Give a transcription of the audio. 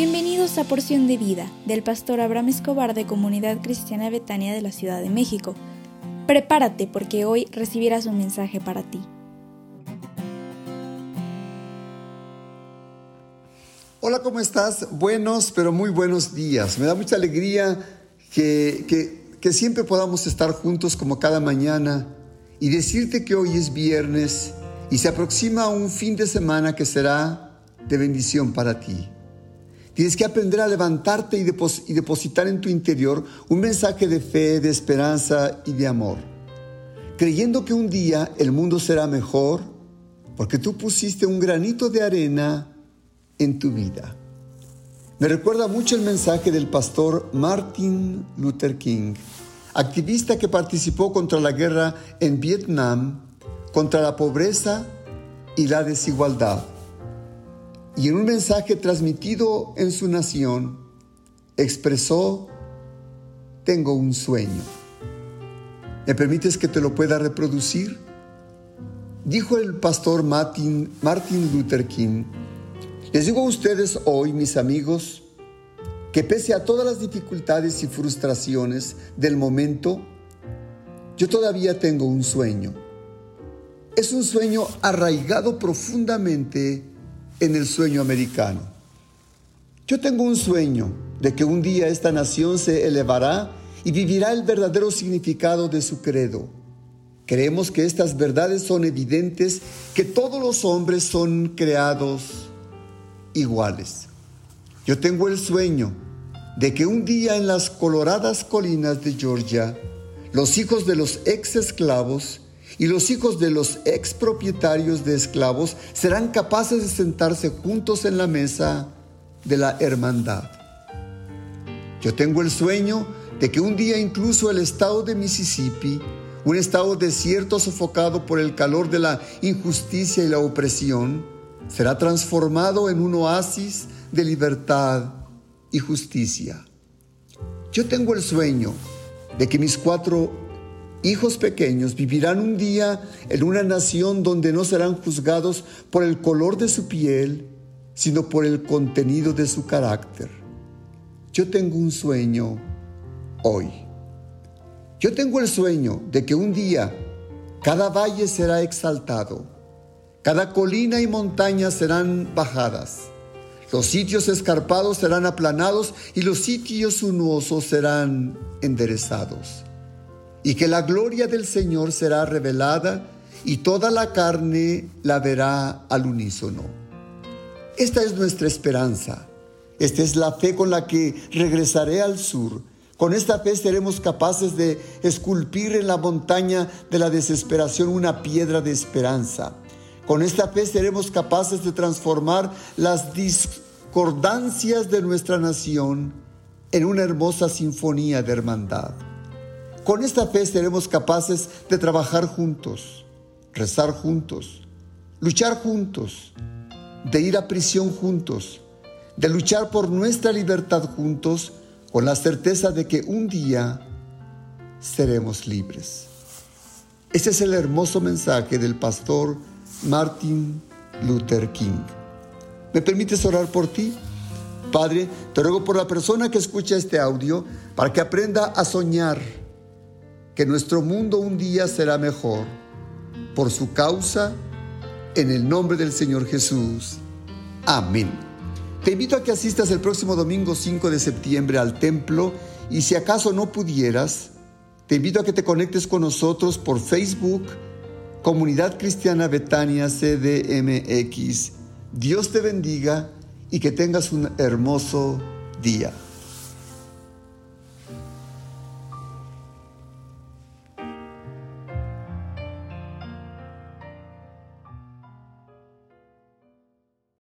Bienvenidos a Porción de Vida del pastor Abraham Escobar de Comunidad Cristiana Betania de la Ciudad de México. Prepárate porque hoy recibirás un mensaje para ti. Hola, ¿cómo estás? Buenos, pero muy buenos días. Me da mucha alegría que, que, que siempre podamos estar juntos como cada mañana y decirte que hoy es viernes y se aproxima un fin de semana que será de bendición para ti. Tienes que aprender a levantarte y, depositar en tu interior un mensaje de fe, de esperanza y de amor, creyendo que un día el mundo será mejor porque tú pusiste un granito de arena en tu vida. Me recuerda mucho el mensaje del pastor Martin Luther King, activista que participó contra la guerra en Vietnam, contra la pobreza y la desigualdad y en un mensaje transmitido en su nación expresó, tengo un sueño. ¿Me permites que te lo pueda reproducir? Dijo el pastor Martin, Luther King, les digo a ustedes hoy, mis amigos, que pese a todas las dificultades y frustraciones del momento, yo todavía tengo un sueño. Es un sueño arraigado profundamente en el sueño americano. Yo tengo un sueño de que un día esta nación se elevará y vivirá el verdadero significado de su credo. Creemos que estas verdades son evidentes, que todos los hombres son creados iguales. Yo tengo el sueño de que un día en las coloradas colinas de Georgia, los hijos de los ex esclavos y los hijos de los expropietarios de esclavos serán capaces de sentarse juntos en la mesa de la hermandad. Yo tengo el sueño de que un día incluso el estado de Mississippi, un estado desierto sofocado por el calor de la injusticia y la opresión, será transformado en un oasis de libertad y justicia. Yo tengo el sueño de que mis cuatro hijos pequeños vivirán un día en una nación donde no serán juzgados por el color de su piel, sino por el contenido de su carácter. Yo tengo un sueño hoy. Yo tengo el sueño de que un día cada valle será exaltado, cada colina y montaña serán bajadas, los sitios escarpados serán aplanados y los sitios sinuosos serán enderezados y que la gloria del Señor será revelada y toda la carne la verá al unísono. Esta es nuestra esperanza. Esta es la fe con la que regresaré al sur. Con esta fe seremos capaces de esculpir en la montaña de la desesperación una piedra de esperanza. Con esta fe seremos capaces de transformar las discordancias de nuestra nación en una hermosa sinfonía de hermandad. Con esta fe seremos capaces de trabajar juntos, rezar juntos, luchar juntos, de ir a prisión juntos, de luchar por nuestra libertad juntos, con la certeza de que un día seremos libres. Ese es el hermoso mensaje del pastor Martin Luther King. ¿Me permites orar por ti? Padre, te ruego por la persona que escucha este audio para que aprenda a soñar que nuestro mundo un día será mejor. Por su causa, en el nombre del Señor Jesús. Amén. Te invito a que asistas el próximo domingo 5 de septiembre al templo y si acaso no pudieras, te invito a que te conectes con nosotros por Facebook, Comunidad Cristiana Betania CDMX. Dios te bendiga y que tengas un hermoso día.